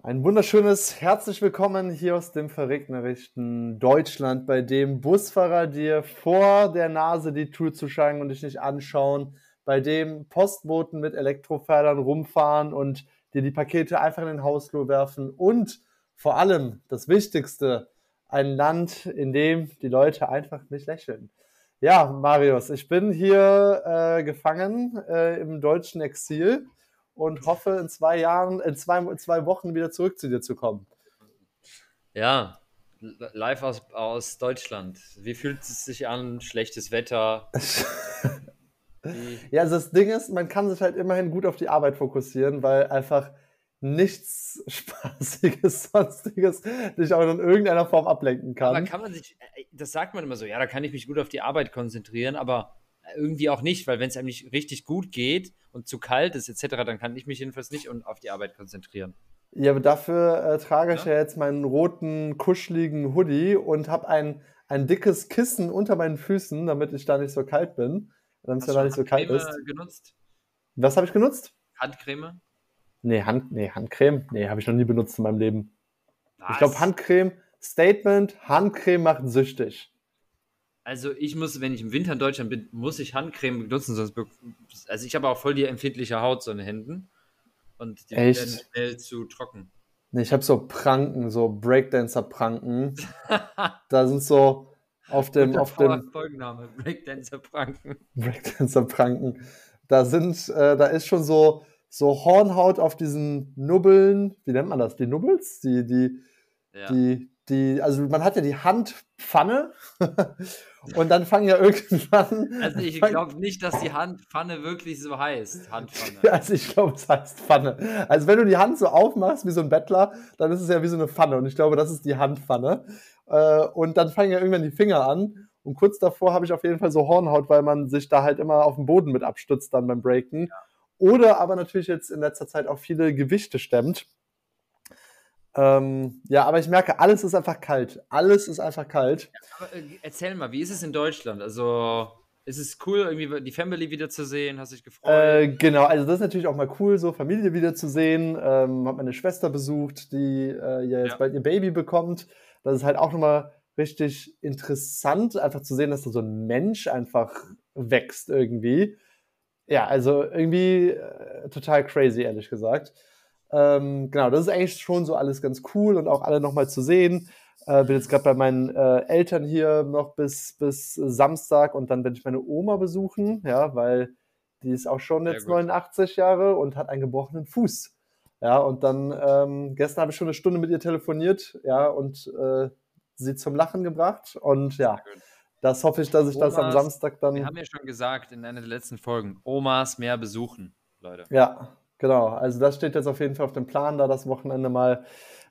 Ein wunderschönes herzlich willkommen hier aus dem verregnerischen Deutschland, bei dem Busfahrer dir vor der Nase die Tour zuschlagen und dich nicht anschauen, bei dem Postboten mit Elektrofördern rumfahren und dir die Pakete einfach in den Hausflur werfen und vor allem das Wichtigste, ein Land, in dem die Leute einfach nicht lächeln. Ja, Marius, ich bin hier äh, gefangen äh, im deutschen Exil und hoffe in zwei Jahren, in zwei, in zwei Wochen wieder zurück zu dir zu kommen. Ja, live aus, aus Deutschland. Wie fühlt es sich an? Schlechtes Wetter? ja, also das Ding ist, man kann sich halt immerhin gut auf die Arbeit fokussieren, weil einfach nichts Spaßiges, Sonstiges dich auch in irgendeiner Form ablenken kann. Aber kann man sich, äh, das sagt man immer so, ja, da kann ich mich gut auf die Arbeit konzentrieren, aber irgendwie auch nicht, weil wenn es einem nicht richtig gut geht und zu kalt ist etc., dann kann ich mich jedenfalls nicht auf die Arbeit konzentrieren. Ja, aber dafür äh, trage ich ja? ja jetzt meinen roten, kuscheligen Hoodie und habe ein, ein dickes Kissen unter meinen Füßen, damit ich da nicht so kalt bin. Damit es ja da nicht so kalt ist. genutzt? Was habe ich genutzt? Handcreme? Nee, Hand, nee Handcreme? Nee, habe ich noch nie benutzt in meinem Leben. Was? Ich glaube, Handcreme, Statement, Handcreme macht süchtig. Also ich muss, wenn ich im Winter in Deutschland bin, muss ich Handcreme benutzen, sonst also ich habe auch voll die empfindliche Haut so in den Händen und die Echt? werden schnell zu trocken. Nee, ich habe so Pranken, so Breakdancer-Pranken. da sind so auf dem auf dem Folgenname Breakdancer-Pranken. Breakdancer-Pranken. Da sind äh, da ist schon so so Hornhaut auf diesen Nubbeln, wie nennt man das? Die Nubbels, die die ja. die die also man hat ja die Handpfanne Und dann fangen ja irgendwann. Also ich glaube nicht, dass die Handpfanne wirklich so heißt. Handpfanne. Also ich glaube, es heißt Pfanne. Also wenn du die Hand so aufmachst wie so ein Bettler, dann ist es ja wie so eine Pfanne. Und ich glaube, das ist die Handpfanne. Äh, und dann fangen ja irgendwann die Finger an. Und kurz davor habe ich auf jeden Fall so Hornhaut, weil man sich da halt immer auf den Boden mit abstützt dann beim Breaken. Ja. Oder aber natürlich jetzt in letzter Zeit auch viele Gewichte stemmt. Ähm, ja, aber ich merke, alles ist einfach kalt. Alles ist einfach kalt. Aber, äh, erzähl mal, wie ist es in Deutschland? Also, ist es cool, irgendwie die Family wiederzusehen? Hast du dich gefreut? Äh, genau, also das ist natürlich auch mal cool, so Familie wiederzusehen. Ähm, hab meine Schwester besucht, die äh, ja jetzt ja. bald ihr Baby bekommt. Das ist halt auch nochmal richtig interessant, einfach zu sehen, dass da so ein Mensch einfach wächst irgendwie. Ja, also irgendwie äh, total crazy, ehrlich gesagt. Ähm, genau, das ist eigentlich schon so alles ganz cool und auch alle nochmal zu sehen. Äh, bin jetzt gerade bei meinen äh, Eltern hier noch bis, bis Samstag und dann werde ich meine Oma besuchen, ja, weil die ist auch schon jetzt 89 Jahre und hat einen gebrochenen Fuß. Ja, und dann ähm, gestern habe ich schon eine Stunde mit ihr telefoniert, ja, und äh, sie zum Lachen gebracht. Und ja, das hoffe ich, dass ich Omas, das am Samstag dann. Wir haben ja schon gesagt in einer der letzten Folgen, Omas mehr besuchen, Leute. Ja, Genau, also das steht jetzt auf jeden Fall auf dem Plan, da das Wochenende mal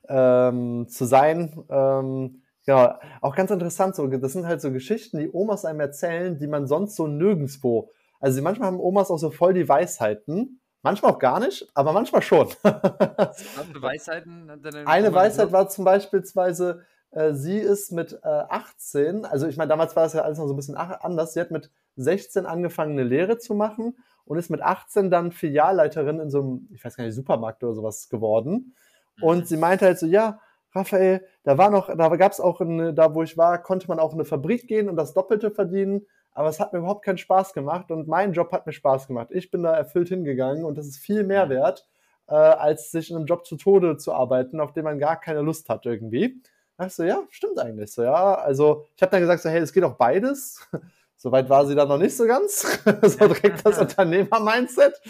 ähm, zu sein. Ähm, genau, auch ganz interessant, so, das sind halt so Geschichten, die Omas einem erzählen, die man sonst so nirgendwo. Also manchmal haben Omas auch so voll die Weisheiten, manchmal auch gar nicht, aber manchmal schon. Weisheiten? Eine Weisheit war zum Beispiel, äh, sie ist mit äh, 18, also ich meine, damals war das ja alles noch so ein bisschen anders, sie hat mit 16 angefangen, eine Lehre zu machen und ist mit 18 dann Filialleiterin in so einem, ich weiß gar nicht, Supermarkt oder sowas geworden. Und mhm. sie meinte halt so, ja, Raphael, da war noch, da gab es auch, eine, da wo ich war, konnte man auch in eine Fabrik gehen und das Doppelte verdienen, aber es hat mir überhaupt keinen Spaß gemacht und mein Job hat mir Spaß gemacht. Ich bin da erfüllt hingegangen und das ist viel mehr wert, äh, als sich in einem Job zu Tode zu arbeiten, auf den man gar keine Lust hat irgendwie. Da ich so, ja, stimmt eigentlich so, ja. Also ich habe dann gesagt so, hey, es geht auch beides. Soweit war sie dann noch nicht so ganz. so direkt das Unternehmer-Mindset.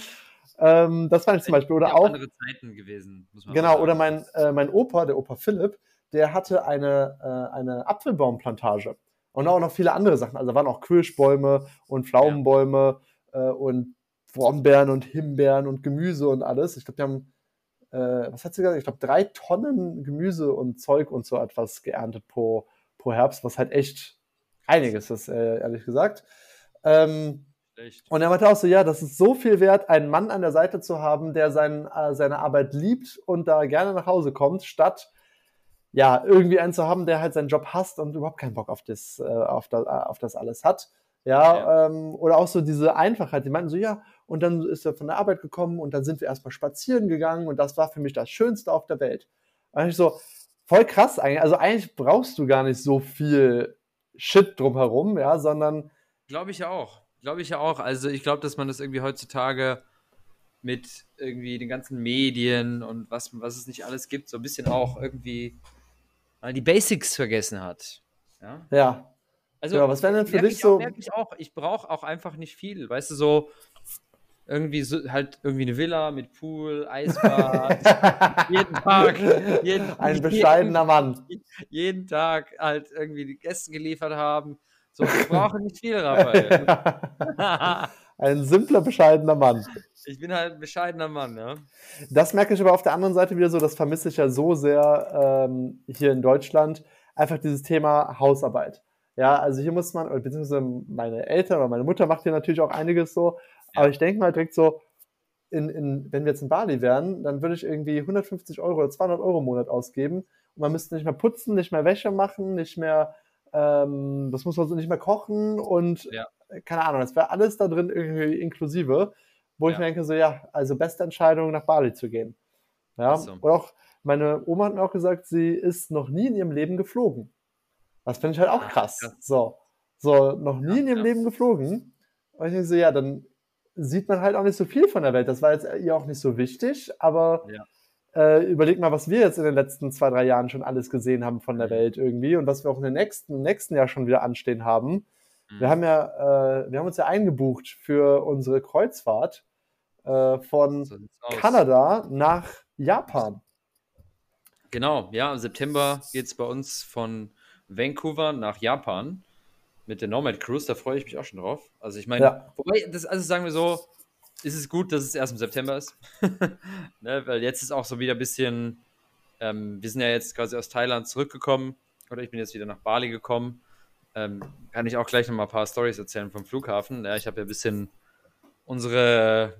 Ähm, das fand ich zum Beispiel. Oder auch. andere Zeiten gewesen, muss man Genau, sagen. oder mein, äh, mein Opa, der Opa Philipp, der hatte eine, äh, eine Apfelbaumplantage. Und auch noch viele andere Sachen. Also da waren auch Kirschbäume und Pflaumenbäume ja. äh, und Brombeeren und Himbeeren und Gemüse und alles. Ich glaube, die haben, äh, was hat sie gesagt? Ich glaube, drei Tonnen Gemüse und Zeug und so etwas geerntet pro, pro Herbst, was halt echt einiges ist, äh, ehrlich gesagt. Ähm, und er meinte auch so, ja, das ist so viel wert, einen Mann an der Seite zu haben, der sein, äh, seine Arbeit liebt und da gerne nach Hause kommt, statt ja, irgendwie einen zu haben, der halt seinen Job hasst und überhaupt keinen Bock auf das, äh, auf das, auf das alles hat. Ja, ja. Ähm, oder auch so diese Einfachheit. Die meinten so, ja, und dann ist er von der Arbeit gekommen und dann sind wir erstmal spazieren gegangen und das war für mich das Schönste auf der Welt. Und ich so, voll krass eigentlich. Also eigentlich brauchst du gar nicht so viel Shit drumherum, ja, sondern. Glaube ich ja auch. Glaube ich ja auch. Also ich glaube, dass man das irgendwie heutzutage mit irgendwie den ganzen Medien und was, was es nicht alles gibt, so ein bisschen auch irgendwie mal die Basics vergessen hat. Ja. ja. Also, ja, was wäre denn für dich so? Auch, ich auch. Ich brauche auch einfach nicht viel. Weißt du, so irgendwie so, halt irgendwie eine Villa mit Pool, Eisbad, jeden Tag. Jeden, Ein bescheidener jeden, Mann. Jeden Tag halt irgendwie die Gäste geliefert haben. So, ich brauche nicht viel, Raphael. Ein simpler, bescheidener Mann. Ich bin halt ein bescheidener Mann, ja. Das merke ich aber auf der anderen Seite wieder so, das vermisse ich ja so sehr ähm, hier in Deutschland. Einfach dieses Thema Hausarbeit. Ja, also hier muss man, beziehungsweise meine Eltern oder meine Mutter macht hier natürlich auch einiges so. Aber ich denke mal direkt so, in, in, wenn wir jetzt in Bali wären, dann würde ich irgendwie 150 Euro oder 200 Euro im Monat ausgeben und man müsste nicht mehr putzen, nicht mehr Wäsche machen, nicht mehr, ähm, das muss man so nicht mehr kochen und ja. keine Ahnung, das wäre alles da drin irgendwie inklusive, wo ja. ich mir denke so, ja, also beste Entscheidung nach Bali zu gehen. Ja, so. und auch meine Oma hat mir auch gesagt, sie ist noch nie in ihrem Leben geflogen. Das finde ich halt auch krass. So, so noch nie in ihrem Leben geflogen. Und ich denke so, ja, dann sieht man halt auch nicht so viel von der Welt. Das war jetzt ihr auch nicht so wichtig, aber ja. äh, überleg mal, was wir jetzt in den letzten zwei, drei Jahren schon alles gesehen haben von der mhm. Welt irgendwie und was wir auch in den nächsten, im nächsten Jahr schon wieder anstehen haben. Mhm. Wir haben ja, äh, wir haben uns ja eingebucht für unsere Kreuzfahrt äh, von so Kanada nach Japan. Genau, ja, im September geht es bei uns von Vancouver nach Japan mit der Nomad Cruise. Da freue ich mich auch schon drauf. Also ich meine, ja. wobei, das, also sagen wir so, ist es gut, dass es erst im September ist. ne, weil jetzt ist auch so wieder ein bisschen, ähm, wir sind ja jetzt quasi aus Thailand zurückgekommen oder ich bin jetzt wieder nach Bali gekommen. Ähm, kann ich auch gleich noch mal ein paar Stories erzählen vom Flughafen. Ja, ich habe ja ein bisschen unsere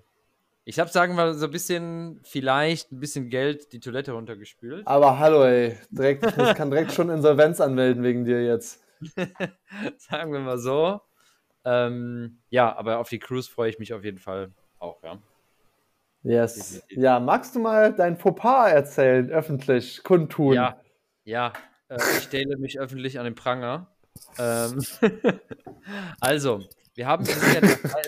ich habe, sagen wir, so ein bisschen, vielleicht ein bisschen Geld die Toilette runtergespült. Aber hallo, ey. Direkt, ich kann direkt schon Insolvenz anmelden wegen dir jetzt. sagen wir mal so. Ähm, ja, aber auf die Cruise freue ich mich auf jeden Fall auch, ja. Yes. Ja, magst du mal dein Fauxpas erzählen, öffentlich, kundtun? Ja, ja. Äh, ich stelle mich öffentlich an den Pranger. Ähm, also, wir haben, wir sind ja, nach,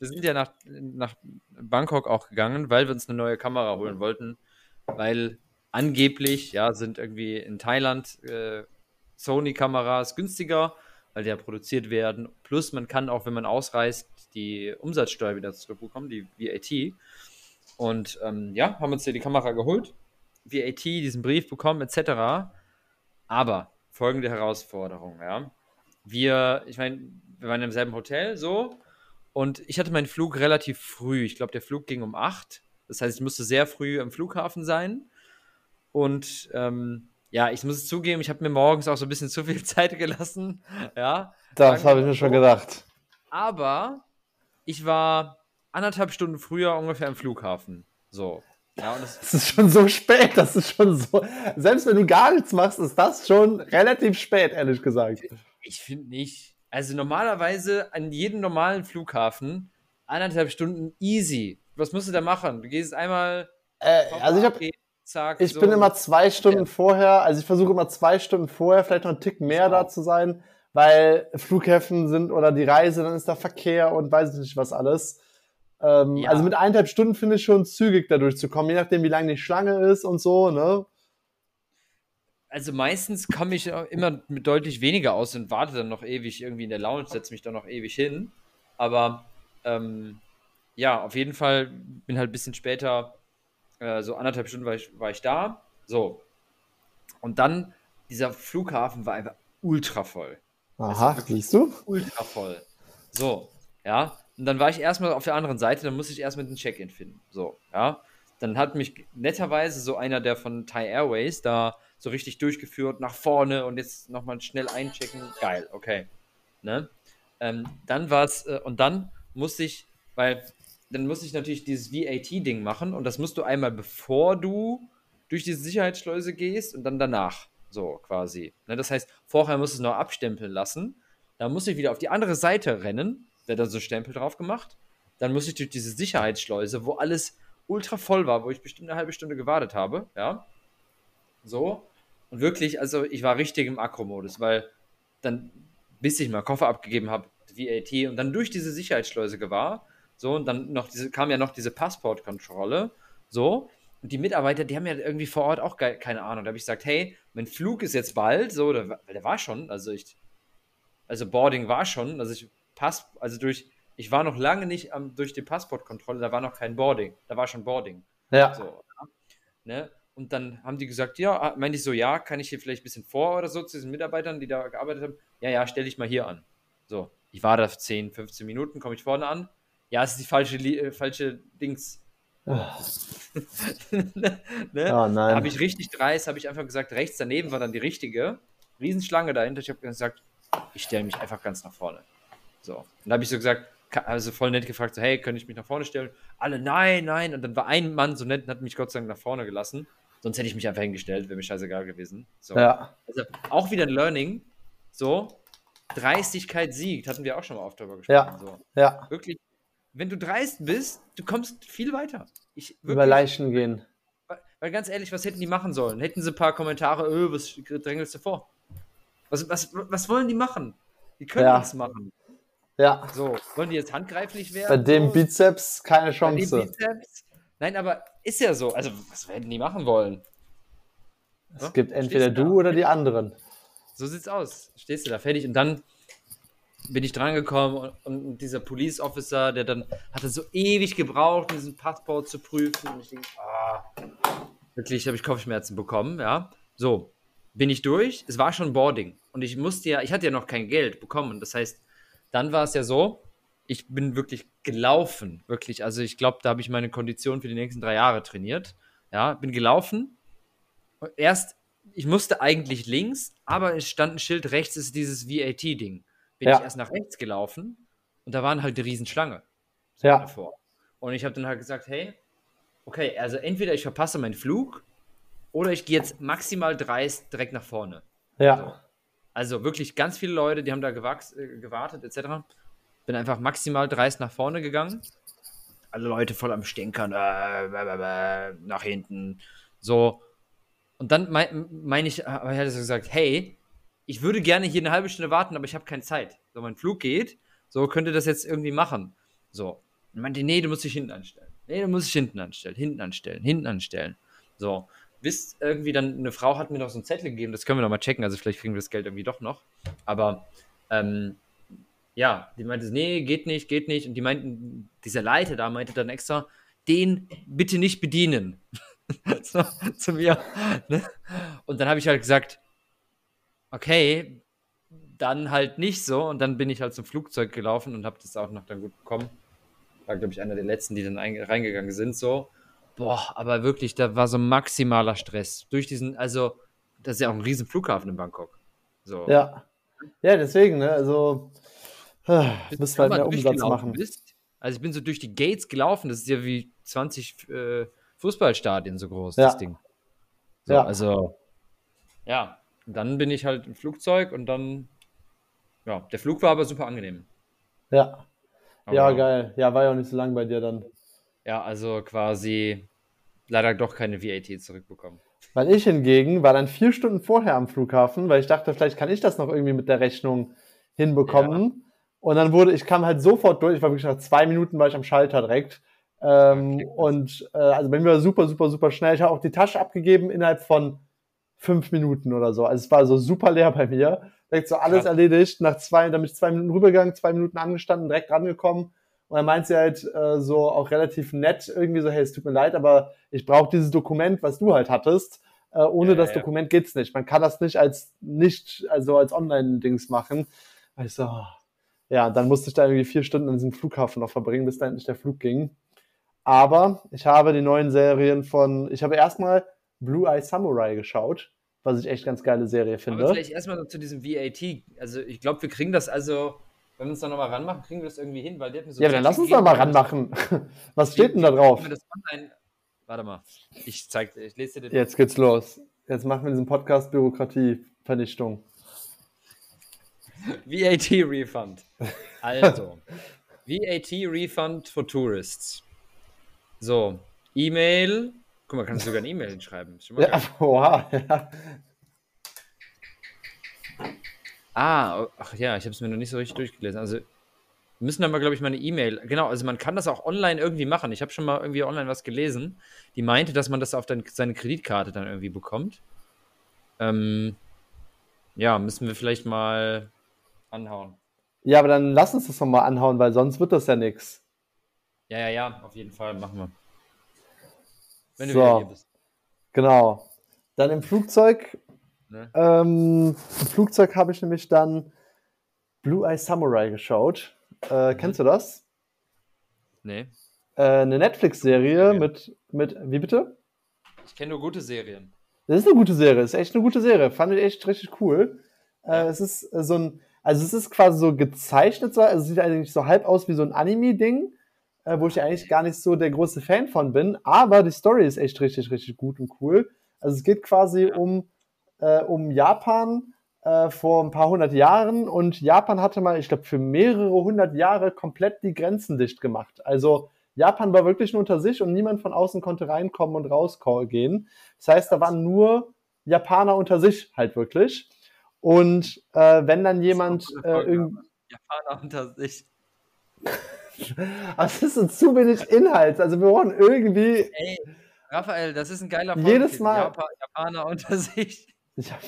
sind ja nach, nach Bangkok auch gegangen, weil wir uns eine neue Kamera holen wollten, weil angeblich, ja, sind irgendwie in Thailand äh, Sony-Kameras günstiger, weil die ja produziert werden. Plus man kann auch, wenn man ausreist, die Umsatzsteuer wieder zurückbekommen, die VAT. Und ähm, ja, haben uns hier die Kamera geholt, VAT, diesen Brief bekommen, etc. Aber folgende Herausforderung, ja. Wir, ich meine, wir waren im selben Hotel, so. Und ich hatte meinen Flug relativ früh. Ich glaube, der Flug ging um 8. Das heißt, ich musste sehr früh am Flughafen sein. Und ähm, ja, ich muss es zugeben, ich habe mir morgens auch so ein bisschen zu viel Zeit gelassen. Ja. Das habe ich mir schon gedacht. Aber ich war anderthalb Stunden früher ungefähr am Flughafen. So. Ja, und das, das ist schon so spät, das ist schon so. Selbst wenn du gar nichts machst, ist das schon relativ spät, ehrlich gesagt. Ich finde nicht. Also normalerweise an jedem normalen Flughafen eineinhalb Stunden easy. Was musst du da machen? Du gehst einmal. Äh, also ich habe. Ich so. bin immer zwei Stunden ja. vorher, also ich versuche immer zwei Stunden vorher, vielleicht noch einen Tick mehr da zu sein, weil Flughäfen sind oder die Reise, dann ist da Verkehr und weiß ich nicht was alles. Ähm, ja. Also mit eineinhalb Stunden finde ich schon zügig da durchzukommen, je nachdem, wie lange die Schlange ist und so, ne? also meistens komme ich immer mit deutlich weniger aus und warte dann noch ewig irgendwie in der Lounge, setze mich dann noch ewig hin. Aber ähm, ja, auf jeden Fall bin halt ein bisschen später, äh, so anderthalb Stunden war ich, war ich da. So. Und dann, dieser Flughafen war einfach ultra voll. Aha, also siehst du? Ultra voll. So, ja. Und dann war ich erstmal auf der anderen Seite, dann musste ich erstmal den Check-in finden. So, ja. Dann hat mich netterweise so einer, der von Thai Airways da so richtig durchgeführt, nach vorne und jetzt nochmal schnell einchecken. Geil, okay. Ne? Ähm, dann war es, äh, und dann musste ich, weil dann musste ich natürlich dieses VAT-Ding machen und das musst du einmal bevor du durch diese Sicherheitsschleuse gehst und dann danach. So quasi. Ne? Das heißt, vorher musst du es noch abstempeln lassen. Dann musste ich wieder auf die andere Seite rennen. Der hat da so Stempel drauf gemacht. dann musste ich durch diese Sicherheitsschleuse, wo alles ultra voll war, wo ich bestimmt eine halbe Stunde gewartet habe, ja. So. Und wirklich, also ich war richtig im Akro-Modus, weil dann, bis ich mal Koffer abgegeben habe, VAT und dann durch diese Sicherheitsschleuse war, so, und dann noch diese, kam ja noch diese Passportkontrolle, so, und die Mitarbeiter, die haben ja irgendwie vor Ort auch keine Ahnung. Da habe ich gesagt, hey, mein Flug ist jetzt bald, so, der, der war schon, also ich, also Boarding war schon, also ich pass, also durch, ich war noch lange nicht am, durch die Passportkontrolle, da war noch kein Boarding, da war schon Boarding. Ja. So, ne? Und dann haben die gesagt, ja, ah, meinte ich so, ja, kann ich hier vielleicht ein bisschen vor oder so zu diesen Mitarbeitern, die da gearbeitet haben? Ja, ja, stelle ich mal hier an. So, ich war da 10, 15 Minuten, komme ich vorne an. Ja, es ist die falsche, äh, falsche Dings. ne? Oh nein. Da habe ich richtig dreist, habe ich einfach gesagt, rechts daneben war dann die richtige. Riesenschlange dahinter. Ich habe gesagt, ich stelle mich einfach ganz nach vorne. So. Und da habe ich so gesagt, also voll nett gefragt, so, hey, könnte ich mich nach vorne stellen? Alle, nein, nein. Und dann war ein Mann so nett und hat mich Gott sei Dank nach vorne gelassen. Sonst hätte ich mich einfach hingestellt, wäre mir scheißegal gewesen. So. Ja. Also auch wieder ein Learning. So, Dreistigkeit siegt, hatten wir auch schon mal oft drüber gesprochen. Ja. So. Ja. Wirklich, wenn du dreist bist, du kommst viel weiter. Ich, wirklich, Über Leichen gehen. weil, weil ganz ehrlich, was hätten die machen sollen? Hätten sie ein paar Kommentare, öh, was drängelst du vor? Was, was, was wollen die machen? Die können Ja. nichts machen. Ja. So, wollen die jetzt handgreiflich werden? Bei dem so? Bizeps keine Bei dem Chance. Bizeps? Nein, aber ist ja so. Also, was hätten die machen wollen? Es gibt entweder Stehst du du da? oder die anderen. So sieht's aus. Stehst du da fertig und dann bin ich drangekommen und, und dieser Police Officer, der dann hatte so ewig gebraucht, diesen Passport zu prüfen und ich denke, ah, wirklich habe ich Kopfschmerzen bekommen, ja. So, bin ich durch. Es war schon Boarding und ich musste ja, ich hatte ja noch kein Geld bekommen. Das heißt, dann war es ja so, ich bin wirklich gelaufen, wirklich. Also ich glaube, da habe ich meine Kondition für die nächsten drei Jahre trainiert. Ja, bin gelaufen. Erst, ich musste eigentlich links, aber es stand ein Schild rechts, ist dieses VAT-Ding. Bin Ja. ich erst nach rechts gelaufen und da waren halt eine Riesenschlange Ja. davor. Und ich habe dann halt gesagt, hey, okay, also entweder ich verpasse meinen Flug oder ich gehe jetzt maximal dreist direkt nach vorne. Ja. Also wirklich ganz viele Leute, die haben da äh, gewartet etc. Bin einfach maximal dreist nach vorne gegangen. Alle Leute voll am Stänkern, äh, nach hinten, so. Und dann meine mein ich, aber ich hatte so gesagt, hey, ich würde gerne hier eine halbe Stunde warten, aber ich habe keine Zeit. So, mein Flug geht, so könnte das jetzt irgendwie machen. So. Und meinte, nee, du musst dich hinten anstellen. Nee, du musst dich hinten anstellen, hinten anstellen, hinten anstellen. So. Bis irgendwie dann eine Frau hat mir noch so einen Zettel gegeben, das können wir noch mal checken, also vielleicht kriegen wir das Geld irgendwie doch noch. Aber ähm, ja, die meinte, nee, geht nicht, geht nicht. Und die meinten, dieser Leiter da meinte dann extra, den bitte nicht bedienen. so, zu mir. Ne? Und dann habe ich halt gesagt, okay, dann halt nicht so. Und dann bin ich halt zum Flugzeug gelaufen und habe das auch noch dann gut bekommen. War, glaube ich, einer der letzten, die dann ein- reingegangen sind. So, boah, aber wirklich, da war so maximaler Stress. Durch diesen, also, das ist ja auch ein riesen Flughafen in Bangkok. So. Ja. Ja, deswegen, ne? Also, äh, Bist müssen halt mal mehr Umsatz machen. Bist? Also ich bin so durch die Gates gelaufen, das ist ja wie 20 äh, Fußballstadien so groß, Ja. das Ding. So, Ja. Also, ja, Und dann bin ich halt im Flugzeug und dann, ja, der Flug war aber super angenehm. Ja. Aber, Ja, geil. Ja, war ja auch nicht so lang bei dir dann. Ja, also quasi leider doch keine VAT zurückbekommen. Weil ich hingegen war dann vier Stunden vorher am Flughafen, weil ich dachte, vielleicht kann ich das noch irgendwie mit der Rechnung hinbekommen. Und dann wurde, ich kam halt sofort durch, ich war wirklich nach zwei Minuten war ich am Schalter direkt. Ähm, Okay, und äh, also bei mir war super, super, super schnell. Ich habe auch die Tasche abgegeben innerhalb von fünf Minuten oder so. Also es war so super leer bei mir. Direkt so alles Krass. erledigt. Nach zwei, dann bin ich zwei Minuten rübergegangen, zwei Minuten angestanden, direkt rangekommen. Und dann meint sie halt äh, so auch relativ nett irgendwie so, hey, es tut mir leid, aber ich brauche dieses Dokument, was du halt hattest. Äh, ohne Ja, das ja. Dokument geht's nicht. Man kann das nicht als nicht, also als Online-Dings machen. Also, ja, dann musste ich da irgendwie vier Stunden in diesem Flughafen noch verbringen, bis da endlich der Flug ging. Aber ich habe die neuen Serien von, ich habe erstmal Blue Eye Samurai geschaut, was ich echt ganz geile Serie Aber finde. vielleicht erstmal zu diesem VAT. Also ich glaube, wir kriegen das also, wenn wir uns da nochmal ranmachen, kriegen wir das irgendwie hin, weil die hat mir so Ja, dann lass uns doch mal ranmachen. Was steht denn da drauf? Warte mal, ich zeig dir, ich lese dir den. Jetzt geht's los. Jetzt machen wir diesen Podcast Bürokratievernichtung. VAT-Refund. Also, VAT Refund for Tourists. So, E-Mail. Guck mal, kannst du sogar eine E-Mail schreiben. Ja, wow, ja. Ah, ach ja, ich habe es mir noch nicht so richtig durchgelesen. Also, wir müssen dann mal, glaube ich, mal eine E-Mail. Genau, also man kann das auch online irgendwie machen. Ich habe schon mal irgendwie online was gelesen, die meinte, dass man das auf dann, seine Kreditkarte dann irgendwie bekommt. Ähm, ja, müssen wir vielleicht mal anhauen. Ja, aber dann lass uns das doch mal anhauen, weil sonst wird das ja nichts. Ja, ja, ja, auf jeden Fall machen wir. Wenn du so, wieder hier bist. Genau. Dann im Flugzeug Ne? Ähm, Im Flugzeug habe ich nämlich dann Blue Eye Samurai geschaut. Äh, mhm. Kennst du das? Nee. Äh, eine Netflix-Serie mit, mit, wie bitte? Ich kenne nur gute Serien. Das ist eine gute Serie, ist echt eine gute Serie. Fand ich echt richtig cool. Äh, ja. Äh, es ist so ein, also es ist quasi so gezeichnet, so, also es sieht eigentlich so halb aus wie so ein Anime-Ding, äh, wo ich eigentlich gar nicht so der große Fan von bin, aber die Story ist echt richtig, richtig gut und cool. Also es geht quasi ja. um äh, um Japan äh, vor ein paar hundert Jahren und Japan hatte mal, ich glaube, für mehrere hundert Jahre komplett die Grenzen dicht gemacht. Also Japan war wirklich nur unter sich und niemand von außen konnte reinkommen und rausgehen. Das heißt, da waren nur Japaner unter sich halt wirklich. Und äh, wenn dann jemand äh, irgendwie. Japaner unter sich. das ist uns zu wenig Inhalt. Also wir brauchen irgendwie. Ey, Raphael, das ist ein geiler Folge. Jedes Mal. Japan, Japaner unter sich. Ich hab,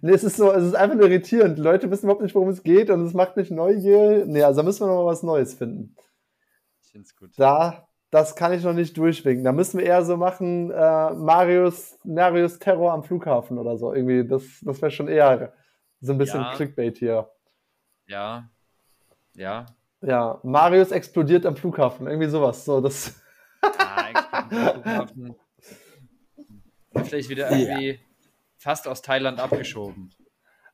nee, es ist so, es ist einfach nur irritierend. Die Leute wissen überhaupt nicht, worum es geht und es macht mich neugierig. Nee, also da müssen wir noch mal was Neues finden. Ich find's gut. Da, das kann ich noch nicht durchwinken. Da müssen wir eher so machen, äh, Marius, Marius Terror am Flughafen oder so. Irgendwie, das, das wäre schon eher so ein bisschen ja. Clickbait hier. Ja. Ja. Ja, Marius explodiert am Flughafen. Irgendwie sowas. So, das. Ja, explodiert am Flughafen. Vielleicht wieder irgendwie. Ja fast aus Thailand abgeschoben.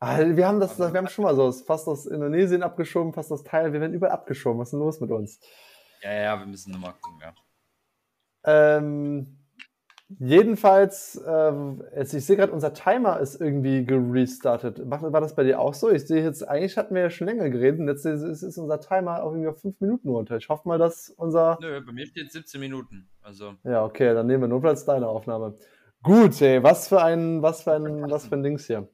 Ah, wir haben das, wir haben schon mal so fast aus Indonesien abgeschoben, fast aus Thailand. Wir werden überall abgeschoben. Was ist denn los mit uns? Ja, ja, wir müssen nochmal gucken, ja. Ähm, jedenfalls, äh, jetzt, ich sehe gerade, unser Timer ist irgendwie gerestartet. War das bei dir auch so? Ich sehe jetzt, eigentlich hatten wir ja schon länger geredet und jetzt ist, ist unser Timer auch irgendwie auf fünf Minuten runter. Ich hoffe mal, dass unser. Nö, bei mir steht 17 Minuten. Also. Ja, okay, dann nehmen wir notfalls deine Aufnahme. Gut, ey, was für ein, was für ein, was für ein Dings hier.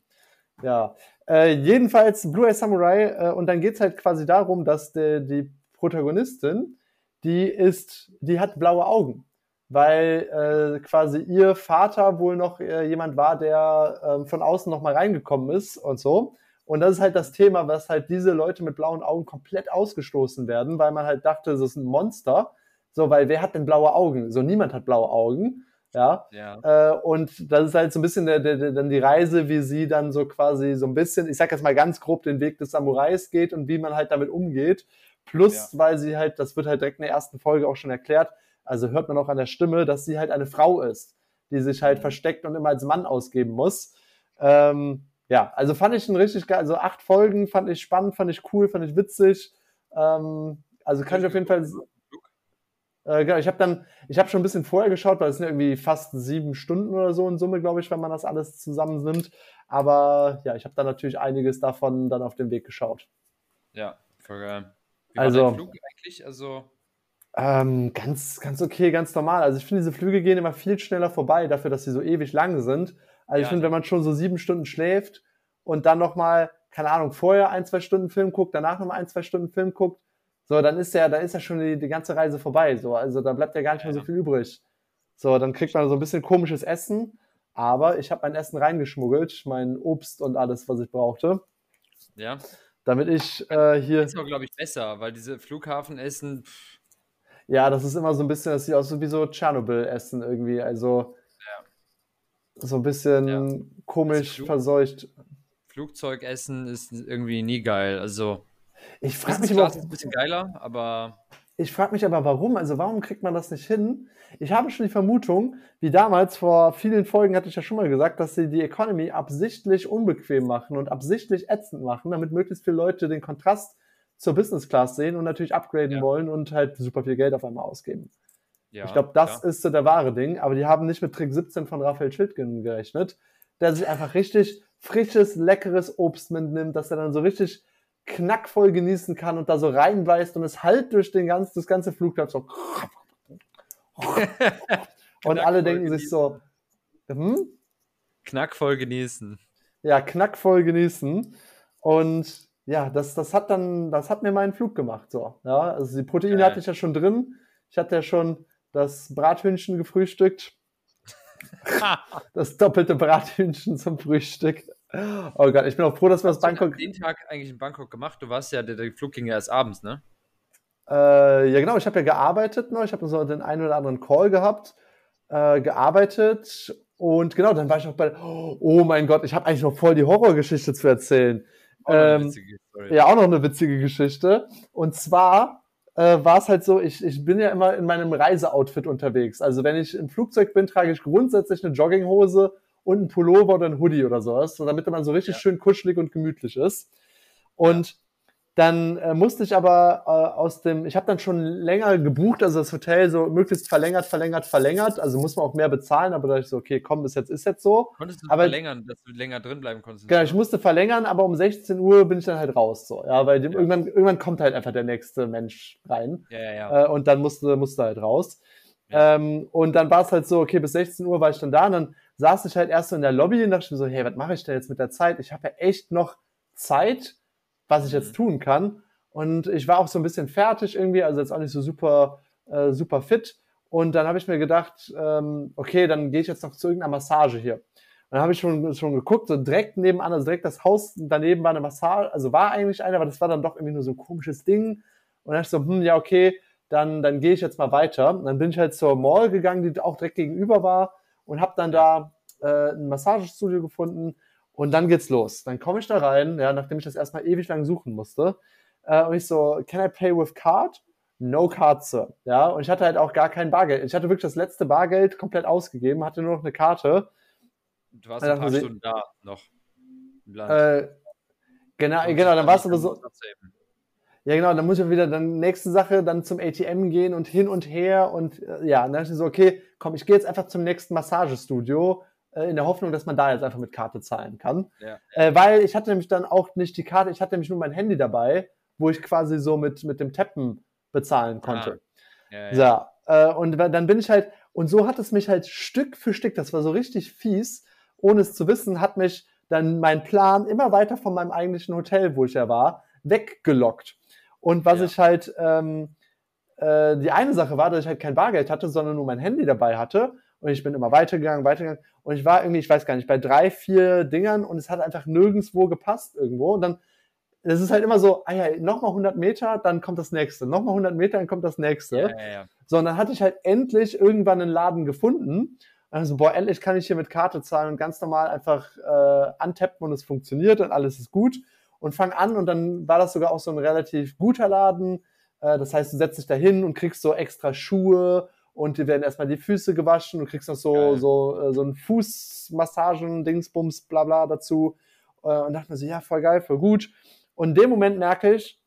Ja. Äh, jedenfalls Blue Eye Samurai, äh, und dann geht's halt quasi darum, dass der, die Protagonistin, die ist, die hat blaue Augen. Weil äh, quasi ihr Vater wohl noch äh, jemand war, der äh, von außen noch mal reingekommen ist und so. Und das ist halt das Thema, was halt diese Leute mit blauen Augen komplett ausgestoßen werden, weil man halt dachte, das ist ein Monster. So, weil wer hat denn blaue Augen? So, niemand hat blaue Augen. Ja. ja. Äh, und das ist halt so ein bisschen der, der, der, dann die Reise, wie sie dann so quasi so ein bisschen, ich sag jetzt mal ganz grob, den Weg des Samurais geht und wie man halt damit umgeht. Plus, ja. weil sie halt, das wird halt direkt in der ersten Folge auch schon erklärt, also hört man auch an der Stimme, dass sie halt eine Frau ist, die sich halt mhm. versteckt und immer als Mann ausgeben muss. Ähm, ja, also fand ich ein richtig geil, also acht Folgen fand ich spannend, fand ich cool, fand ich witzig. Ähm, also kann ich auf jeden Fall äh, genau, ich habe dann, ich habe schon ein bisschen vorher geschaut, weil es sind irgendwie fast sieben Stunden oder so in Summe, glaube ich, wenn man das alles zusammennimmt. Aber ja, ich habe dann natürlich einiges davon dann auf dem Weg geschaut. Ja, voll geil. Wie also, war Flug eigentlich? Also ähm, ganz, ganz okay, ganz normal. Also ich finde, diese Flüge gehen immer viel schneller vorbei, dafür, dass sie so ewig lang sind. Also ja, ich finde, wenn man schon so sieben Stunden schläft und dann nochmal, keine Ahnung, vorher ein, zwei Stunden Film guckt, danach nochmal ein, zwei Stunden Film guckt, so, dann ist ja, da ist ja schon die, die ganze Reise vorbei. So, also da bleibt ja gar nicht mehr so viel übrig. So, dann kriegt man so ein bisschen komisches Essen, aber ich habe mein Essen reingeschmuggelt, mein Obst und alles, was ich brauchte. Ja. Damit ich äh, hier. Das ist auch, glaube ich, besser, weil diese Flughafenessen. Ja, das ist immer so ein bisschen, das sieht aus so wie so Tschernobyl-Essen irgendwie. Also ja. so ein bisschen ja. komisch Flug verseucht. Flugzeugessen ist irgendwie nie geil. Also ich frage mich aber, ein bisschen geiler, aber ich frage mich aber, warum? Also warum kriegt man das nicht hin? Ich habe schon die Vermutung, wie damals vor vielen Folgen hatte ich ja schon mal gesagt, dass sie die Economy absichtlich unbequem machen und absichtlich ätzend machen, damit möglichst viele Leute den Kontrast zur Business Class sehen und natürlich upgraden ja. wollen und halt super viel Geld auf einmal ausgeben. Ja, ich glaube, das ja. ist so der wahre Ding, aber die haben nicht mit Trick 17 von Raphael Schildgen gerechnet, der sich einfach richtig frisches, leckeres Obst mitnimmt, dass er dann so richtig knackvoll genießen kann und da so reinbeißt und es halt durch den ganzen, das ganze Flugzeug so. und alle denken sich so, hm? Knackvoll genießen. Ja, knackvoll genießen. Und ja, das, das hat dann, das hat mir meinen Flug gemacht. So, ja, also die Proteine ja. hatte ich ja schon drin. Ich hatte ja schon das Brathühnchen gefrühstückt. das doppelte Brathühnchen zum Frühstück. Oh Gott, ich bin auch froh, dass wir das Bangkok. Den Tag eigentlich in Bangkok gemacht? Du warst ja, der, der Flug ging ja erst abends, ne? Äh, ja, genau. Ich habe ja gearbeitet noch. Ich habe so den einen oder anderen Call gehabt, äh, gearbeitet und genau, dann war ich auch bei. Oh mein Gott, ich habe eigentlich noch voll die Horrorgeschichte zu erzählen. Ähm, ja, auch noch eine witzige Geschichte. Und zwar äh, war es halt so, ich, ich bin ja immer in meinem Reiseoutfit unterwegs. Also wenn ich im Flugzeug bin, trage ich grundsätzlich eine Jogginghose und ein Pullover oder ein Hoodie oder sowas, damit man so richtig ja. schön kuschelig und gemütlich ist. Und dann äh, musste ich aber äh, aus dem, ich habe dann schon länger gebucht, also das Hotel so möglichst verlängert, verlängert, verlängert. Also muss man auch mehr bezahlen, aber da ich so, okay, komm, bis jetzt ist jetzt so. Konntest du aber, verlängern, dass du länger drin bleiben konntest? Genau, ich musste verlängern, aber um 16 Uhr bin ich dann halt raus, so, ja, weil ja. irgendwann, irgendwann kommt halt einfach der nächste Mensch rein. Ja, ja, ja. Äh, und dann musste, musste halt raus. Ja. Ähm, und dann war es halt so, okay, bis 16 Uhr war ich dann da und dann saß ich halt erst so in der Lobby und dachte mir so, hey, was mache ich da jetzt mit der Zeit? Ich habe ja echt noch Zeit, was ich jetzt mhm. tun kann. Und ich war auch so ein bisschen fertig irgendwie, also jetzt auch nicht so super, äh, super fit. Und dann habe ich mir gedacht, ähm, okay, dann gehe ich jetzt noch zu irgendeiner Massage hier. Und dann habe ich schon, schon geguckt, so direkt nebenan, also direkt das Haus daneben war eine Massage, also war eigentlich eine, aber das war dann doch irgendwie nur so ein komisches Ding. Und dann dachte ich so, hm, ja, okay, dann, dann gehe ich jetzt mal weiter. Und dann bin ich halt zur Mall gegangen, die auch direkt gegenüber war und habe dann da äh, ein Massagestudio gefunden. Und dann geht's los. Dann komme ich da rein, ja, nachdem ich das erstmal ewig lang suchen musste. Äh, und ich so, can I pay with card? No card, sir. Ja, und ich hatte halt auch gar kein Bargeld. Ich hatte wirklich das letzte Bargeld komplett ausgegeben, hatte nur noch eine Karte. Du warst ein paar Stunden da noch. Äh, genau, genau, dann war es aber so. Ja, genau, dann muss ich wieder, dann nächste Sache, dann zum ATM gehen und hin und her und äh, ja, dann dachte ich so, okay, komm, ich gehe jetzt einfach zum nächsten Massagestudio in der Hoffnung, dass man da jetzt einfach mit Karte zahlen kann. Ja. Äh, weil ich hatte nämlich dann auch nicht die Karte, ich hatte nämlich nur mein Handy dabei wo ich quasi so mit, mit dem Tappen bezahlen konnte. Ah. Ja, ja. So, äh, und dann bin ich halt, und so hat es mich halt Stück für Stück, das war so richtig fies, ohne es zu wissen, hat mich dann mein Plan immer weiter von meinem eigentlichen Hotel, wo ich ja war, weggelockt. Und was ich halt, ähm, äh, die eine Sache war, dass ich halt kein Bargeld hatte, sondern nur mein Handy dabei hatte. Und ich bin immer weitergegangen, weitergegangen. Und ich war irgendwie, ich weiß gar nicht, bei drei, vier Dingern und es hat einfach nirgendwo gepasst irgendwo. Und dann es ist halt immer so, ah ja, nochmal 100 Meter, dann kommt das nächste, nochmal 100 Meter, dann kommt das nächste. Ja, ja, ja. So, und dann hatte ich halt endlich irgendwann einen Laden gefunden. Also, boah, endlich kann ich hier mit Karte zahlen und ganz normal einfach äh, antappen und es funktioniert und alles ist gut. Und fang an und dann war das sogar auch so ein relativ guter Laden. Äh, das heißt, du setzt dich da hin und kriegst so extra Schuhe und dir werden erstmal die Füße gewaschen und kriegst noch so, so, äh, so ein Fußmassagen, Dingsbums, bla bla dazu. Äh, und dachte mir so, ja, voll geil, voll gut. Und in dem Moment merke ich,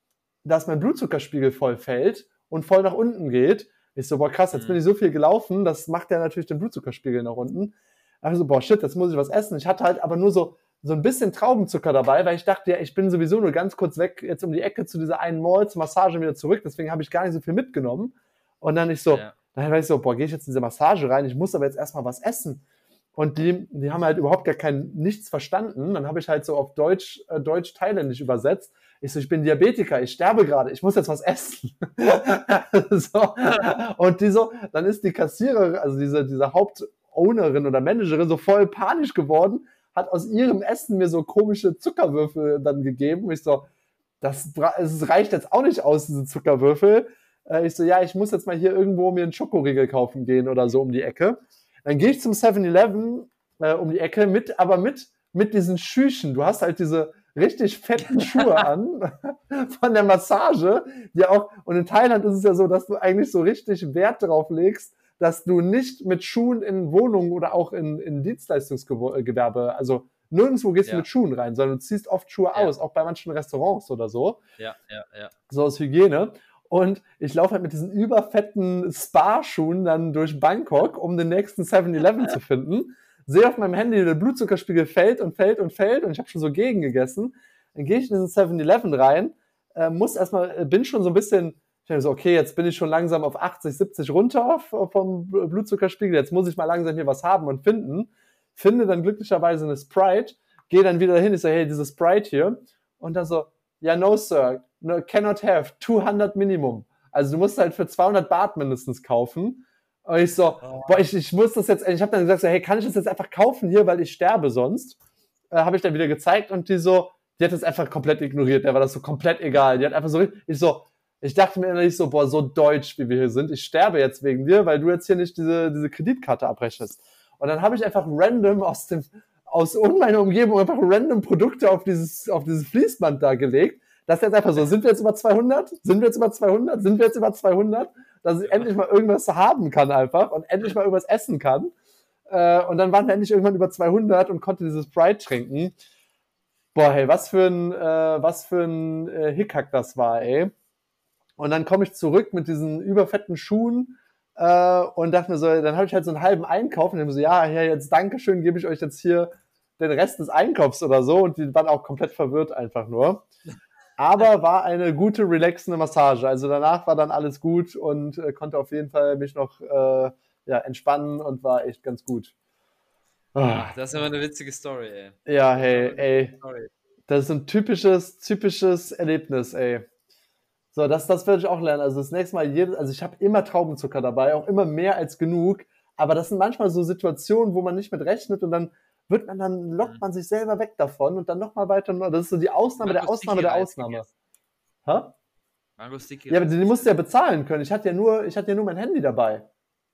dass mein Blutzuckerspiegel voll fällt und voll nach unten geht. Ich so, boah, krass, jetzt mhm. bin ich so viel gelaufen, das macht ja natürlich den Blutzuckerspiegel nach unten. Also, boah, shit, jetzt muss ich was essen. Ich hatte halt aber nur so, so ein bisschen Traubenzucker dabei, weil ich dachte, ja, ich bin sowieso nur ganz kurz weg, jetzt um die Ecke zu dieser einen Mall, zur Massage wieder zurück, deswegen habe ich gar nicht so viel mitgenommen. Und dann ich so, ja. Dann war ich so, boah, gehe ich jetzt in diese Massage rein, ich muss aber jetzt erstmal was essen. Und die, die haben halt überhaupt gar kein nichts verstanden. Dann habe ich halt so auf Deutsch, äh, Deutsch-Thailändisch übersetzt. Ich so, ich bin Diabetiker, ich sterbe gerade, ich muss jetzt was essen. so. Und die so, dann ist die Kassiererin, also diese, diese Hauptownerin oder Managerin so voll panisch geworden, hat aus ihrem Essen mir so komische Zuckerwürfel dann gegeben. Ich so, das, es reicht jetzt auch nicht aus, diese Zuckerwürfel. Äh, ich so, ja, ich muss jetzt mal hier irgendwo mir einen Schokoriegel kaufen gehen oder so um die Ecke. Dann gehe ich zum 7-Eleven äh, um die Ecke mit, aber mit, mit diesen Schüchen. Du hast halt diese richtig fetten Schuhe an von der Massage, die auch, und in Thailand ist es ja so, dass du eigentlich so richtig Wert drauf legst, dass du nicht mit Schuhen in Wohnungen oder auch in, in Dienstleistungsgewerbe, also nirgendwo gehst ja. du mit Schuhen rein, sondern du ziehst oft Schuhe ja. aus, auch bei manchen Restaurants oder so. Ja, ja, ja. So aus Hygiene. Und ich laufe halt mit diesen überfetten Spa-Schuhen dann durch Bangkok, um den nächsten 7-Eleven zu finden. Sehe auf meinem Handy, der Blutzuckerspiegel fällt und fällt und fällt und ich habe schon so gegen gegessen. Dann gehe ich in diesen 7-Eleven rein, äh, muss erstmal, äh, bin schon so ein bisschen, ich denke so, okay, jetzt bin ich schon langsam auf 80, 70 runter vom Blutzuckerspiegel, jetzt muss ich mal langsam hier was haben und finden. Finde dann glücklicherweise eine Sprite, gehe dann wieder hin, ich so, hey, diese Sprite hier. Und dann so, ja, no, sir, cannot have, 200 Minimum. Also du musst halt für 200 Baht mindestens kaufen. Und ich so, oh. boah, ich, ich muss das jetzt, ich habe dann gesagt, so, hey, kann ich das jetzt einfach kaufen hier, weil ich sterbe sonst? Äh, habe ich dann wieder gezeigt und die so, die hat das einfach komplett ignoriert, der war das so komplett egal. Die hat einfach so, ich so, ich dachte mir innerlich so, boah, so deutsch, wie wir hier sind, ich sterbe jetzt wegen dir, weil du jetzt hier nicht diese, diese Kreditkarte abrechnest. Und dann habe ich einfach random aus dem, aus meiner Umgebung einfach random Produkte auf dieses, auf dieses Fließband da gelegt. Das ist jetzt einfach so, sind wir jetzt über 200? Sind wir jetzt über 200? Sind wir jetzt über 200? Dass ich endlich mal irgendwas haben kann einfach und endlich mal irgendwas essen kann. Äh, und dann waren wir endlich irgendwann über 200 und konnte dieses Sprite trinken. Boah, hey, was für ein, äh, was für ein äh, Hickhack das war, ey. Und dann komme ich zurück mit diesen überfetten Schuhen äh, und dachte mir so, dann habe ich halt so einen halben Einkauf und dann so, ja, ja, jetzt Dankeschön, gebe ich euch jetzt hier den Rest des Einkaufs oder so. Und die waren auch komplett verwirrt einfach nur. Aber war eine gute, relaxende Massage. Also danach war dann alles gut und äh, konnte auf jeden Fall mich noch äh, ja, entspannen und war echt ganz gut. Ah. Das ist immer eine witzige Story, ey. Ja, hey, ey. Das ist ein typisches, typisches Erlebnis, ey. So, das, das werde ich auch lernen. Also das nächste Mal, jedes, also ich habe immer Traubenzucker dabei, auch immer mehr als genug. Aber das sind manchmal so Situationen, wo man nicht mit rechnet und dann wird man dann, lockt mhm. man sich selber weg davon und dann nochmal weiter. Das ist so die Ausnahme der Ausnahme der Ausnahme. Hä? Mango Sticky. Ja, aber die, die musst du ja bezahlen können. Ich hatte ja nur, ich hatte ja nur mein Handy dabei.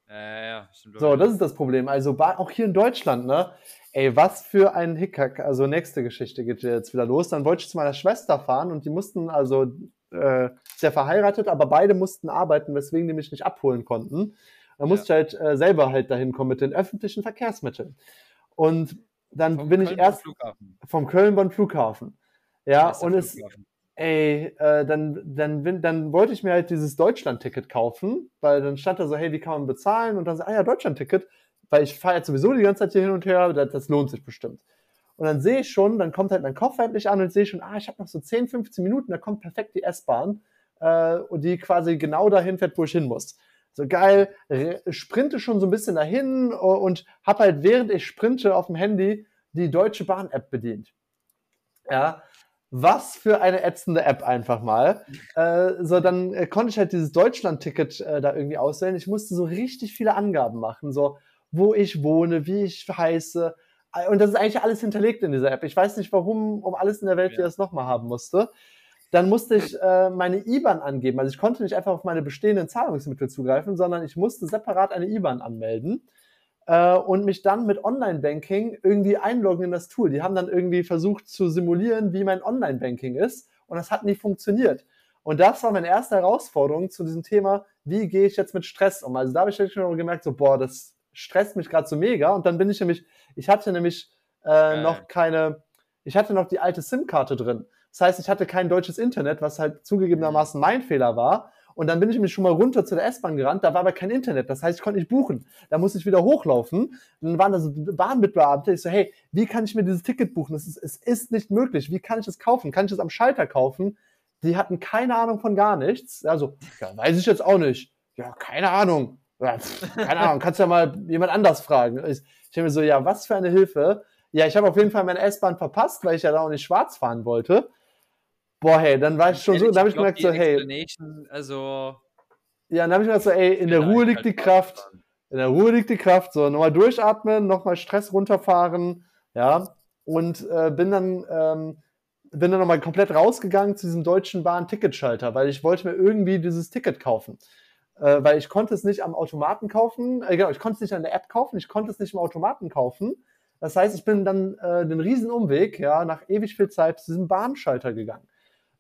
Ja, ja, stimmt. So, das ist das Problem. Also auch hier in Deutschland, ne? Ey, was für ein Hickhack. Also nächste Geschichte geht jetzt wieder los. Dann wollte ich zu meiner Schwester fahren und die mussten, also äh, sehr verheiratet, aber beide mussten arbeiten, weswegen die mich nicht abholen konnten. Dann musste ich halt äh, selber halt dahin kommen mit den öffentlichen Verkehrsmitteln. Und dann vom bin Köln ich erst Flughafen. vom Köln-Bonn-Flughafen. Ja, und es, ey, äh, dann, dann, dann wollte ich mir halt dieses Deutschland-Ticket kaufen, weil dann stand da so, hey, wie kann man bezahlen? Und dann so, ah ja, Deutschland-Ticket, weil ich fahre jetzt sowieso die ganze Zeit hier hin und her, das, das lohnt sich bestimmt. Und dann sehe ich schon, dann kommt halt mein Koffer endlich an und sehe schon, ah, ich habe noch so 10, 15 Minuten, da kommt perfekt die S-Bahn, äh, und die quasi genau dahin fährt, wo ich hin muss. So geil, sprinte schon so ein bisschen dahin und habe halt, während ich sprinte auf dem Handy, die Deutsche Bahn-App bedient. Ja, was für eine ätzende App einfach mal. Äh, so, dann äh, konnte ich halt dieses Deutschland-Ticket äh, da irgendwie auswählen. Ich musste so richtig viele Angaben machen, so wo ich wohne, wie ich heiße. Und das ist eigentlich alles hinterlegt in dieser App. Ich weiß nicht, warum um alles in der Welt ja. wir das nochmal haben musste. Dann musste ich äh, meine IBAN angeben. Also ich konnte nicht einfach auf meine bestehenden Zahlungsmittel zugreifen, sondern ich musste separat eine IBAN anmelden äh, und mich dann mit Online-Banking irgendwie einloggen in das Tool. Die haben dann irgendwie versucht zu simulieren, wie mein Online-Banking ist und das hat nicht funktioniert. Und das war meine erste Herausforderung zu diesem Thema, wie gehe ich jetzt mit Stress um? Also da habe ich schon gemerkt, so, boah, das stresst mich gerade so mega. Und dann bin ich nämlich, ich hatte nämlich äh, noch keine, ich hatte noch die alte SIM-Karte drin. Das heißt, ich hatte kein deutsches Internet, was halt zugegebenermaßen mein Fehler war. Und dann bin ich nämlich schon mal runter zu der S-Bahn gerannt, da war aber kein Internet. Das heißt, ich konnte nicht buchen. Da musste ich wieder hochlaufen. dann waren da so Bahnmitbeamte. Ich so, hey, wie kann ich mir dieses Ticket buchen? Es ist, es ist nicht möglich. Wie kann ich es kaufen? Kann ich es am Schalter kaufen? Die hatten keine Ahnung von gar nichts. Also, ja, weiß ich jetzt auch nicht. Ja, keine Ahnung. Ja, pff, keine Ahnung. Kannst ja mal jemand anders fragen. Ich, ich mir so, ja, was für eine Hilfe. Ja, ich habe auf jeden Fall meine S-Bahn verpasst, weil ich ja da auch nicht schwarz fahren wollte. Boah, hey, dann war ich schon so, da habe ich gemerkt, so, hey. Also. Ja, dann habe ich gedacht, so, ey, in der Ruhe liegt die Kraft. In der Ruhe liegt die Kraft. So, nochmal durchatmen, nochmal Stress runterfahren, ja. Und äh, bin dann, ähm, bin dann nochmal komplett rausgegangen zu diesem deutschen Bahn-Ticketschalter, weil ich wollte mir irgendwie dieses Ticket kaufen. Äh, weil ich konnte es nicht am Automaten kaufen, äh, genau, ich konnte es nicht an der App kaufen, ich konnte es nicht im Automaten kaufen. Das heißt, ich bin dann äh, den riesen Umweg, ja, nach ewig viel Zeit zu diesem Bahnschalter gegangen.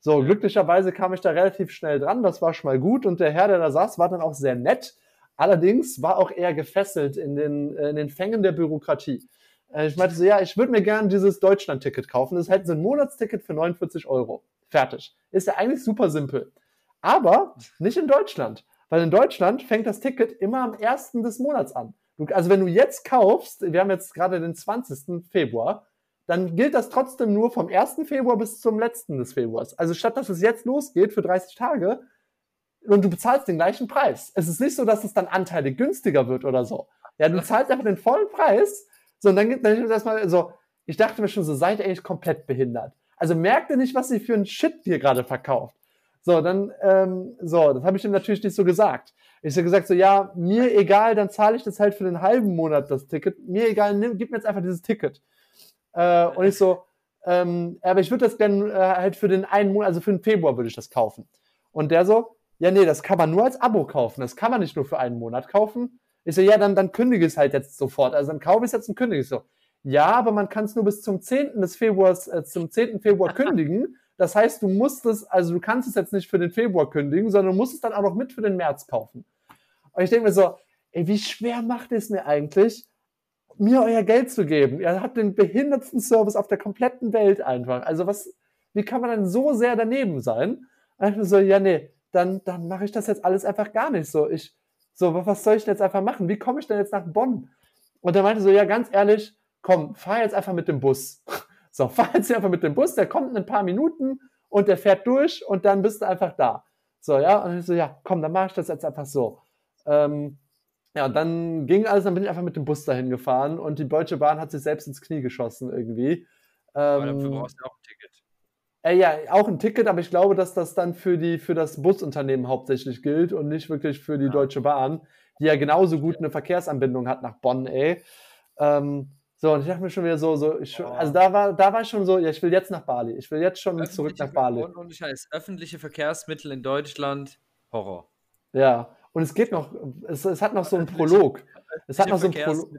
So, glücklicherweise kam ich da relativ schnell dran, das war schon mal gut und der Herr, der da saß, war dann auch sehr nett. Allerdings war auch eher gefesselt in den, äh, in den Fängen der Bürokratie. Äh, ich meinte so, ja, ich würde mir gerne dieses Deutschland-Ticket kaufen. Das ist halt so ein Monatsticket für 49 Euro. Fertig. Ist ja eigentlich super simpel. Aber nicht in Deutschland. Weil in Deutschland fängt das Ticket immer am 1. des Monats an. Also wenn du jetzt kaufst, wir haben jetzt gerade den 20. Februar, dann gilt das trotzdem nur vom 1. Februar bis zum letzten des Februars. Also statt dass es jetzt losgeht für 30 Tage und du bezahlst den gleichen Preis. Es ist nicht so, dass es dann anteilig günstiger wird oder so. Ja, du zahlst einfach den vollen Preis. So, und dann gibt es erstmal so, ich dachte mir schon so, seid ihr eigentlich komplett behindert. Also merkt ihr nicht, was sie für ein Shit hier gerade verkauft. So, dann, ähm, so, das habe ich ihm natürlich nicht so gesagt. Ich habe gesagt so, ja, mir egal, dann zahle ich das halt für den halben Monat, das Ticket. Mir egal, nimm, gib mir jetzt einfach dieses Ticket. Äh, und ich so, ähm, aber ich würde das gerne äh, halt für den einen Monat, also für den Februar würde ich das kaufen. Und der so, ja, nee, das kann man nur als Abo kaufen. Das kann man nicht nur für einen Monat kaufen. Ich so, ja, dann, dann kündige ich es halt jetzt sofort. Also dann kaufe ich es jetzt und kündige es so. Ja, aber man kann es nur bis zum 10. des Februars, äh, zum 10. Februar kündigen. Das heißt, du musst es, also du kannst es jetzt nicht für den Februar kündigen, sondern du musst es dann auch noch mit für den März kaufen. Und ich denke mir so, ey, wie schwer macht es mir eigentlich, mir euer Geld zu geben? Ihr habt den behindertsten Service auf der kompletten Welt einfach. Also was, wie kann man denn so sehr daneben sein? Und ich so, ja, nee, dann, dann mache ich das jetzt alles einfach gar nicht so. Ich, so, was soll ich denn jetzt einfach machen? Wie komme ich denn jetzt nach Bonn? Und er meinte so, ja, ganz ehrlich, komm, fahr jetzt einfach mit dem Bus. So, fahr jetzt einfach mit dem Bus, der kommt in ein paar Minuten und der fährt durch und dann bist du einfach da. So, ja, und ich so, ja, komm, dann mache ich das jetzt einfach so. Ähm, ja, und dann ging alles, dann bin ich einfach mit dem Bus dahin gefahren und die Deutsche Bahn hat sich selbst ins Knie geschossen irgendwie. Aber dafür ähm, brauchst du auch ein Ticket. Äh, ja, auch ein Ticket, aber ich glaube, dass das dann für, die, für das Busunternehmen hauptsächlich gilt und nicht wirklich für die ja. Deutsche Bahn, die ja genauso gut eine Verkehrsanbindung hat nach Bonn, ey. Ähm, so, und ich dachte mir schon wieder so, so ich, also da war, da war ich schon so, ja, ich will jetzt nach Bali. Ich will jetzt schon öffentliche zurück nach Bali. Und ich heiße, öffentliche Verkehrsmittel in Deutschland, Horror. Ja, und es geht noch, es, es hat noch so einen Prolog. Es hat noch so einen Prolog.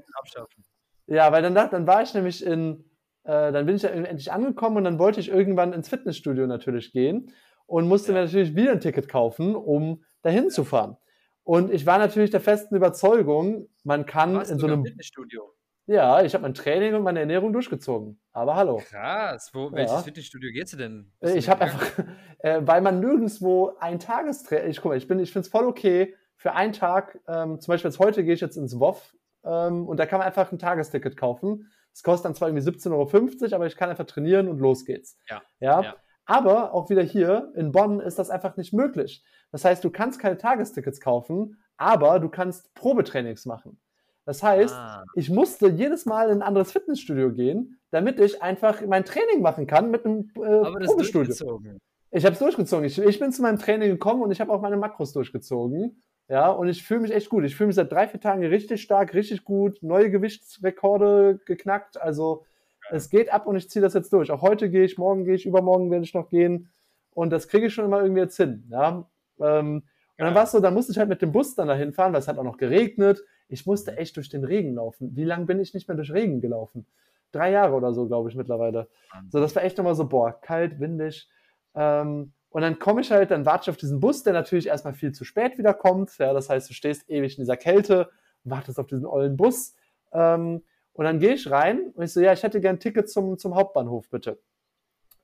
Ja, weil dann, dann war ich nämlich in, äh, dann bin ich ja endlich angekommen und dann wollte ich irgendwann ins Fitnessstudio natürlich gehen und musste ja. mir natürlich wieder ein Ticket kaufen, um dahin zu fahren. Und ich war natürlich der festen Überzeugung, man kann in so einem Fitnessstudio. Ja, ich habe mein Training und meine Ernährung durchgezogen. Aber hallo. Krass. Wo, welches Fitnessstudio gehst du denn? Bist ich habe einfach, äh, weil man nirgendwo ein Tagestraining, ich guck mal, ich bin, ich finde es voll okay für einen Tag, ähm, zum Beispiel jetzt heute gehe ich jetzt ins WOF ähm, und da kann man einfach ein Tagesticket kaufen. Es kostet dann zwar irgendwie 17,50 Euro, aber ich kann einfach trainieren und los geht's. Ja. ja. ja. Aber auch wieder hier in Bonn ist das einfach nicht möglich. Das heißt, du kannst keine Tagestickets kaufen, aber du kannst Probetrainings machen. Das heißt, ah. ich musste jedes Mal in ein anderes Fitnessstudio gehen, damit ich einfach mein Training machen kann mit einem äh, Aber das Probestudio. Ich habe es durchgezogen. Ich, ich bin zu meinem Training gekommen und ich habe auch meine Makros durchgezogen. Ja, und ich fühle mich echt gut. Ich fühle mich seit drei, vier Tagen richtig stark, richtig gut. Neue Gewichtsrekorde geknackt. Also ja. es geht ab und ich ziehe das jetzt durch. Auch heute gehe ich, morgen gehe ich, übermorgen werde ich noch gehen. Und das kriege ich schon immer irgendwie jetzt hin. Ja. Ähm, und dann war es so, dann musste ich halt mit dem Bus dann dahin fahren, weil es hat auch noch geregnet. Ich musste mhm. echt durch den Regen laufen. Wie lange bin ich nicht mehr durch Regen gelaufen? Drei Jahre oder so, glaube ich, mittlerweile. So, das war echt nochmal so, boah, kalt, windig. Ähm, und dann komme ich halt, dann warte ich auf diesen Bus, der natürlich erstmal viel zu spät wieder kommt. Ja, das heißt, du stehst ewig in dieser Kälte, wartest auf diesen ollen Bus. Ähm, und dann gehe ich rein und ich so, ja, ich hätte gern ein Ticket zum, zum Hauptbahnhof, bitte.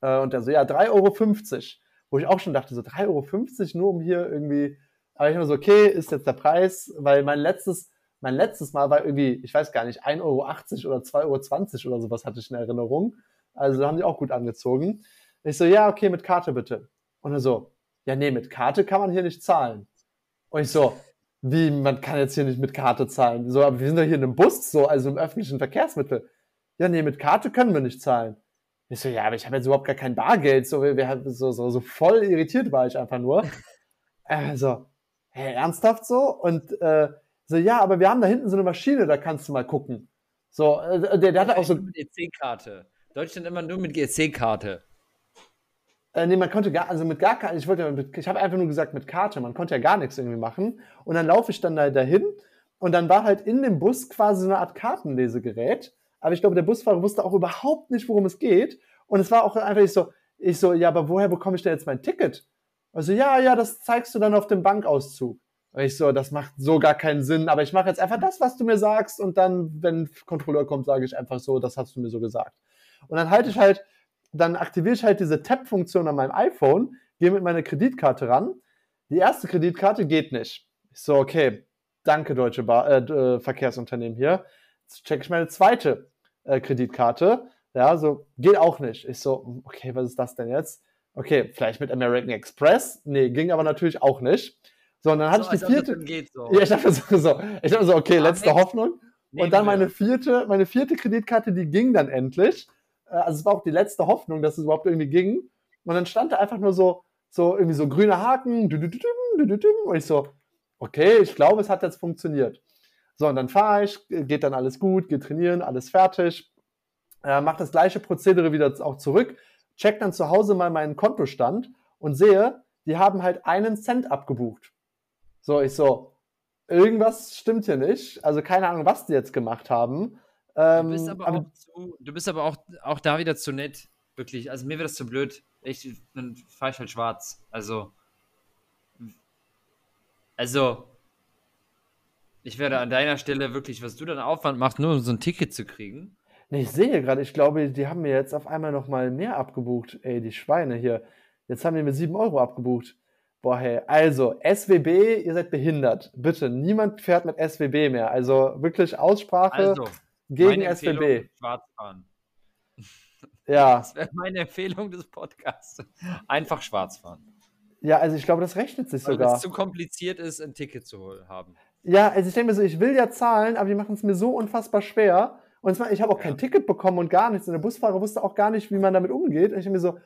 Äh, und der so, ja, 3,50 Euro. Wo ich auch schon dachte, so 3,50 Euro nur um hier irgendwie. Aber ich immer so, okay, ist jetzt der Preis, weil mein letztes, mein letztes Mal war irgendwie, ich weiß gar nicht, 1,80 Euro oder 2,20 Euro oder sowas hatte ich in Erinnerung. Also haben die auch gut angezogen. Ich so, ja, okay, mit Karte bitte. Und er so, ja, nee, mit Karte kann man hier nicht zahlen. Und ich so, wie, man kann jetzt hier nicht mit Karte zahlen. So, aber wir sind doch hier in einem Bus, so, also im öffentlichen Verkehrsmittel. Ja, nee, mit Karte können wir nicht zahlen. Ich so, ja, aber ich habe jetzt überhaupt gar kein Bargeld. So, wir, wir, so, so, so voll irritiert war ich einfach nur. Also, hä, ernsthaft so? Und äh, so, ja, aber wir haben da hinten so eine Maschine, da kannst du mal gucken. So, äh, der, der hatte auch so. Mit EC-Karte. Deutschland immer nur mit EC-Karte. Äh, nee, man konnte gar, also mit gar keiner, ich wollte, ich habe einfach nur gesagt mit Karte, man konnte ja gar nichts irgendwie machen. Und dann laufe ich dann da dahin und dann war halt in dem Bus quasi so eine Art Kartenlesegerät. Aber ich glaube, der Busfahrer wusste auch überhaupt nicht, worum es geht. Und es war auch einfach nicht so, ich so, ja, aber woher bekomme ich denn jetzt mein Ticket? Also, ja, ja, das zeigst du dann auf dem Bankauszug. Und ich so, das macht so gar keinen Sinn, aber ich mache jetzt einfach das, was du mir sagst und dann, wenn Kontrolleur kommt, sage ich einfach so, das hast du mir so gesagt. Und dann halte ich halt dann aktiviere ich halt diese Tap-Funktion an meinem iPhone, gehe mit meiner Kreditkarte ran. Die erste Kreditkarte geht nicht. Ich so, okay, danke, Deutsche Bar äh, äh, Verkehrsunternehmen hier. Jetzt checke ich meine zweite äh, Kreditkarte. Ja, so, geht auch nicht. Ich so, okay, was ist das denn jetzt? Okay, vielleicht mit American Express? Nee, ging aber natürlich auch nicht. So, und dann hatte So, ich die vierte. geht so. Ja, ich dachte so, so, ich dachte so okay, letzte? Hoffnung. Und dann meine vierte, meine vierte Kreditkarte, die ging dann endlich. Äh, Also es war auch die letzte Hoffnung, dass es überhaupt irgendwie ging. Und dann stand da einfach nur so, so irgendwie so grüne Haken, und ich so, okay, ich glaube, es hat jetzt funktioniert. So, und dann fahre ich, geht dann alles gut, geht trainieren, alles fertig, äh, mache das gleiche Prozedere wieder auch zurück, check dann zu Hause mal meinen Kontostand und sehe, die haben halt einen Cent abgebucht. So, ich so, irgendwas stimmt hier nicht. Also keine Ahnung, was die jetzt gemacht haben. Ähm, Du bist aber, aber auch, zu, du bist aber auch, auch da wieder zu nett. Wirklich. Also mir wird das zu blöd. Ich, dann fahre ich halt schwarz. Also. Also. Ich werde an deiner Stelle wirklich, was du dann Aufwand machst, nur um so ein Ticket zu kriegen. nee, ich sehe gerade, ich glaube, die haben mir jetzt auf einmal noch mal mehr abgebucht. Ey, die Schweine hier. Jetzt haben die mir 7 Euro abgebucht. Boah, hey, also SWB, ihr seid behindert. Bitte, niemand fährt mit SWB mehr. Also wirklich Aussprache Also, gegen meine SWB. schwarz fahren. Ja, Das wäre meine Empfehlung des Podcasts. Einfach schwarz fahren. ja, also ich glaube, das rechnet sich Weil sogar. es zu kompliziert ist, ein Ticket zu haben. Ja, also ich denke mir so, ich will ja zahlen, aber die machen es mir so unfassbar schwer. Und zwar, ich habe auch Ja. kein Ticket bekommen und gar nichts. Und der Busfahrer wusste auch gar nicht, wie man damit umgeht. Und ich denke mir so,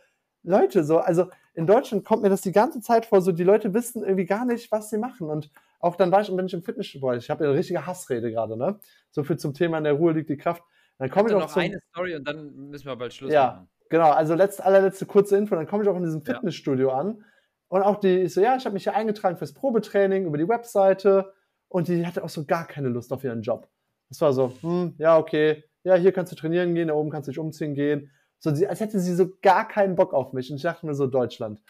Leute, so, also in Deutschland kommt mir das die ganze Zeit vor, so die Leute wissen irgendwie gar nicht, was sie machen. Und auch dann war ich, bin ich im Fitnessstudio. Ich habe ja eine richtige Hassrede gerade, ne? So viel zum Thema, in der Ruhe liegt die Kraft. Dann komme ich auch noch zum, eine Story und dann müssen wir bald Schluss Ja. machen. Genau, also letzte, allerletzte kurze Info, dann komme ich auch in diesem Ja. Fitnessstudio an und auch die, ich so, ja, ich habe mich hier eingetragen fürs Probetraining über die Webseite und die hatte auch so gar keine Lust auf ihren Job. Das war so, hm, ja, okay, ja, hier kannst du trainieren gehen, da oben kannst du dich umziehen gehen. So, als hätte sie so gar keinen Bock auf mich und ich dachte mir so, Deutschland.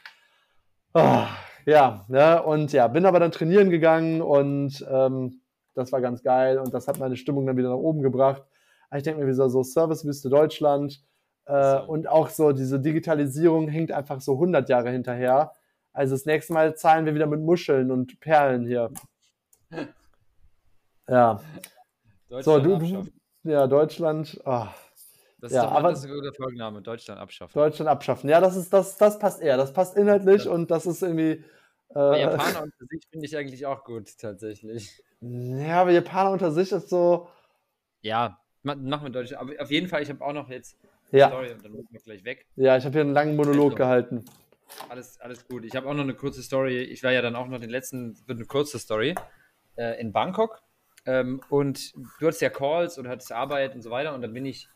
Ah, ja, ne, und ja, bin aber dann trainieren gegangen und ähm, das war ganz geil und das hat meine Stimmung dann wieder nach oben gebracht. Aber ich denke mir wieder so, Servicewüste Deutschland, äh, und auch so diese Digitalisierung hängt einfach so 100 Jahre hinterher. Also das nächste Mal zahlen wir wieder mit Muscheln und Perlen hier. Ja, so, Deutschland du, ja, Deutschland, ah, Das ist ja, doch mal aber- das ist ein guter Folgenname. Deutschland abschaffen. Deutschland abschaffen. Ja, das ist, das, das passt eher. Das passt inhaltlich Ja. und das ist irgendwie, äh, Japaner unter sich finde ich eigentlich auch gut, tatsächlich. ja, aber Japaner unter sich ist so, Ja, ma- machen wir Deutschland. Aber auf jeden Fall, ich habe auch noch jetzt ja, Story und dann müssen wir gleich weg. ja, ich habe hier einen langen Monolog Also. gehalten. Alles, alles gut. Ich habe auch noch eine kurze Story. Ich war ja dann auch noch den letzten, wird eine kurze Story, äh, in Bangkok. Ähm, und du hattest ja Calls und hattest Arbeit und so weiter. Und dann bin ich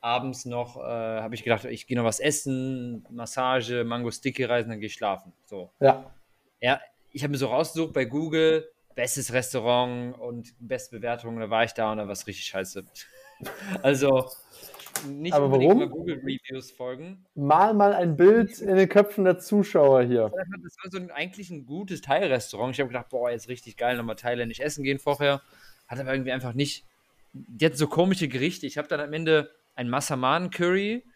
abends noch, äh, habe ich gedacht, ich gehe noch was essen, Massage, Mango Sticky reisen, dann gehe ich schlafen. So. Ja, Ja, ich habe mir so rausgesucht bei Google, bestes Restaurant und beste Bewertungen, da war ich da und da war es richtig scheiße. Also nicht Aber warum? Google Reviews folgen. mal mal ein Bild in den Köpfen der Zuschauer hier. Das war so ein, eigentlich ein gutes Thai-Restaurant. Ich habe gedacht, boah, jetzt richtig geil, nochmal thailändisch essen gehen vorher. Hat aber irgendwie einfach nicht. Die hatten so komische Gerichte. Ich habe dann am Ende ein Massaman-Curry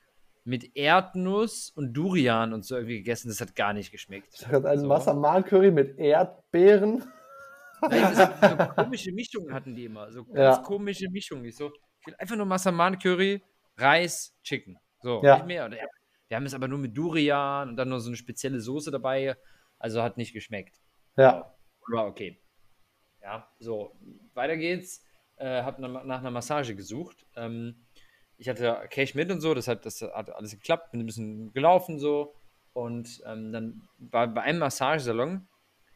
mit Erdnuss und Durian und so irgendwie gegessen. Das hat gar nicht geschmeckt. Ich habe einen So. Massaman-Curry mit Erdbeeren. Nein, so, komische Mischungen hatten die immer. So ganz Ja. komische Mischungen. Ich so, ich will einfach nur Massaman Curry, Reis, Chicken. So, Ja. nicht mehr. Wir haben es aber nur mit Durian und dann noch so eine spezielle Soße dabei. Also hat nicht geschmeckt. Ja, War okay. Ja, so, weiter geht's. Äh, hab na, nach einer Massage gesucht. Ähm, ich hatte Cash mit und so, das hat, das hat alles geklappt, bin ein bisschen gelaufen so. Und ähm, dann war bei einem Massagesalon,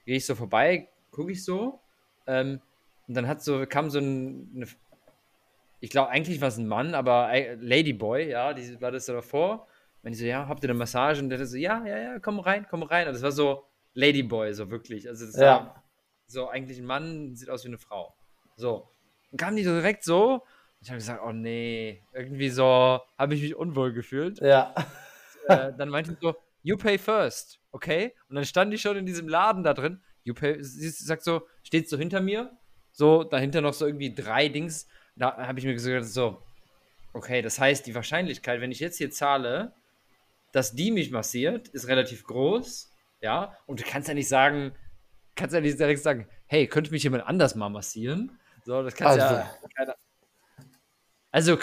gehe ich so vorbei, gucke ich so. Ähm, und dann hat so, kam so ein, eine, ich glaube, eigentlich war es ein Mann, aber Ladyboy, ja, die war das da davor. Und ich so, ja, habt ihr eine Massage? Und der so, ja, ja, ja, komm rein, komm rein. Und das war so Ladyboy, so wirklich. Also das Ja. war so eigentlich ein Mann, sieht aus wie eine Frau. So. Und kamen die so direkt so. Ich habe gesagt, oh nee, irgendwie so habe ich mich unwohl gefühlt. ja. äh, dann meinte ich so, you pay first, okay? Und dann stand ich schon in diesem Laden da drin. You pay, sie sagt so, steht so hinter mir, so dahinter noch so irgendwie drei Dings. Da habe ich mir gesagt, so, okay, das heißt, die Wahrscheinlichkeit, wenn ich jetzt hier zahle, dass die mich massiert, ist relativ groß, ja? Und du kannst ja nicht sagen, kannst ja nicht direkt sagen, hey, könnte mich jemand anders mal massieren? So, das kannst Also. ja. Also,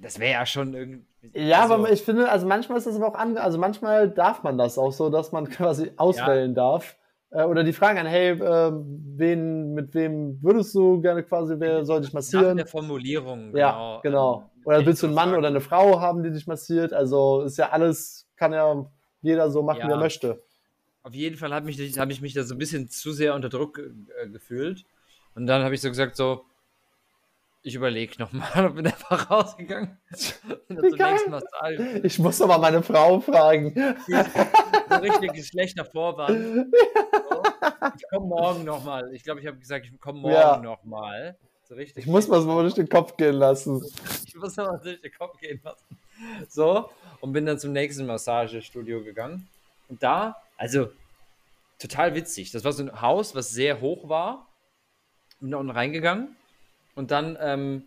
das wäre ja schon irgendwie. Ja, also, aber ich finde, also manchmal ist das aber auch an, also manchmal darf man das auch so, dass man quasi auswählen ja. darf. Äh, oder die fragen an, hey, äh, wen, mit wem würdest du gerne quasi, wer soll dich massieren? Nach der Formulierung, genau. Ja, genau. Ähm, oder willst du einen Mann fragen. oder eine Frau haben, die dich massiert? Also ist ja alles, kann ja jeder so machen, ja. wie er möchte. Auf jeden Fall habe ich, hab ich mich da so ein bisschen zu sehr unter Druck äh, gefühlt. Und dann habe ich so gesagt, so, ich überlege nochmal und bin einfach rausgegangen. ich muss aber meine Frau fragen. so richtig schlechter Vorwand. So, ich komme morgen nochmal. Ich glaube, ich habe gesagt, ich komme morgen ja. nochmal. So ich muss mal so durch den Kopf gehen lassen. Ich muss mal durch den Kopf gehen lassen. So, und bin dann zum nächsten Massagestudio gegangen. Und da, also total witzig. Das war so ein Haus, was sehr hoch war. Bin da unten reingegangen und dann ähm,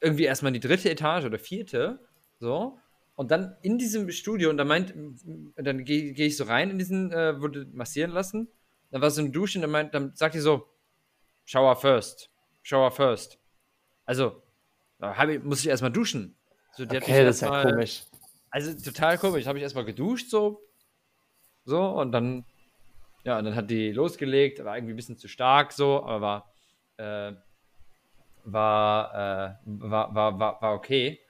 irgendwie erstmal in die dritte Etage oder vierte, so. Und dann in diesem Studio, und da meint, dann gehe geh ich so rein in diesen, äh, wurde massieren lassen. Dann war so eine Dusche und dann, meint, dann sagt die so, Shower first. Shower first. Also, da ich, muss ich erstmal duschen. So, okay, das ist ja komisch. Also total komisch. Habe ich erstmal geduscht, so. So, und dann, ja, und dann hat die losgelegt, war irgendwie ein bisschen zu stark, so, aber war, äh, war, äh, war, war, war, war okay.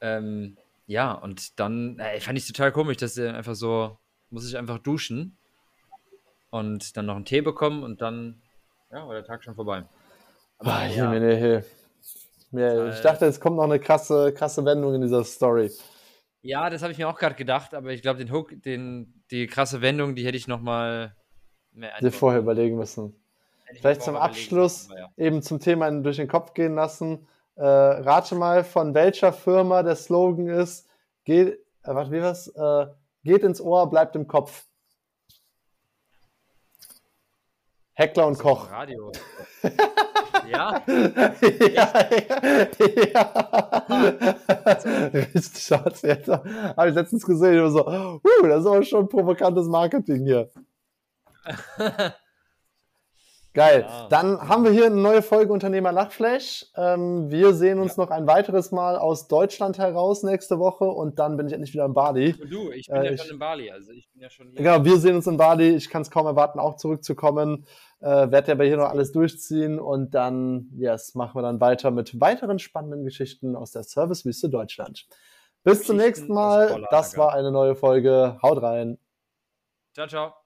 Ähm, ja, und dann äh, fand ich total komisch, dass er einfach so, muss ich einfach duschen und dann noch einen Tee bekommen und dann, ja, war der Tag schon vorbei. Aber, ah, ja. Himmel, hey. ja, ich dachte, es kommt noch eine krasse, krasse Wendung in dieser Story. Ja, das habe ich mir auch gerade gedacht, aber ich glaube, den Hook, den, die krasse Wendung, die hätte ich noch mal mehr Dir vorher überlegen müssen. Vielleicht zum Abschluss ja. eben zum Thema durch den Kopf gehen lassen. Äh, rate mal, von welcher Firma der Slogan ist, geht, äh, warte, wie was? Äh, geht ins Ohr, bleibt im Kopf. Heckler und Koch. Radio. ja? ja, ja. Richtig schatz. Jetzt habe ich letztens gesehen, ich so, uh, das ist aber schon provokantes Marketing hier. Geil. Ja. Dann haben wir hier eine neue Folge Unternehmer Lachflash. Ähm, wir sehen uns ja. noch ein weiteres Mal aus Deutschland heraus nächste Woche und dann bin ich endlich wieder in Bali. Und du, ich bin äh, ja schon in Bali, also ich bin ja schon hier. Genau, wir sehen uns in Bali. Ich kann es kaum erwarten, auch zurückzukommen. Äh, werde aber hier noch alles durchziehen und dann, yes, machen wir dann weiter mit weiteren spannenden Geschichten aus der Servicewüste Deutschland. Bis zum nächsten Mal. Das war eine neue Folge. Haut rein. Ciao, ciao.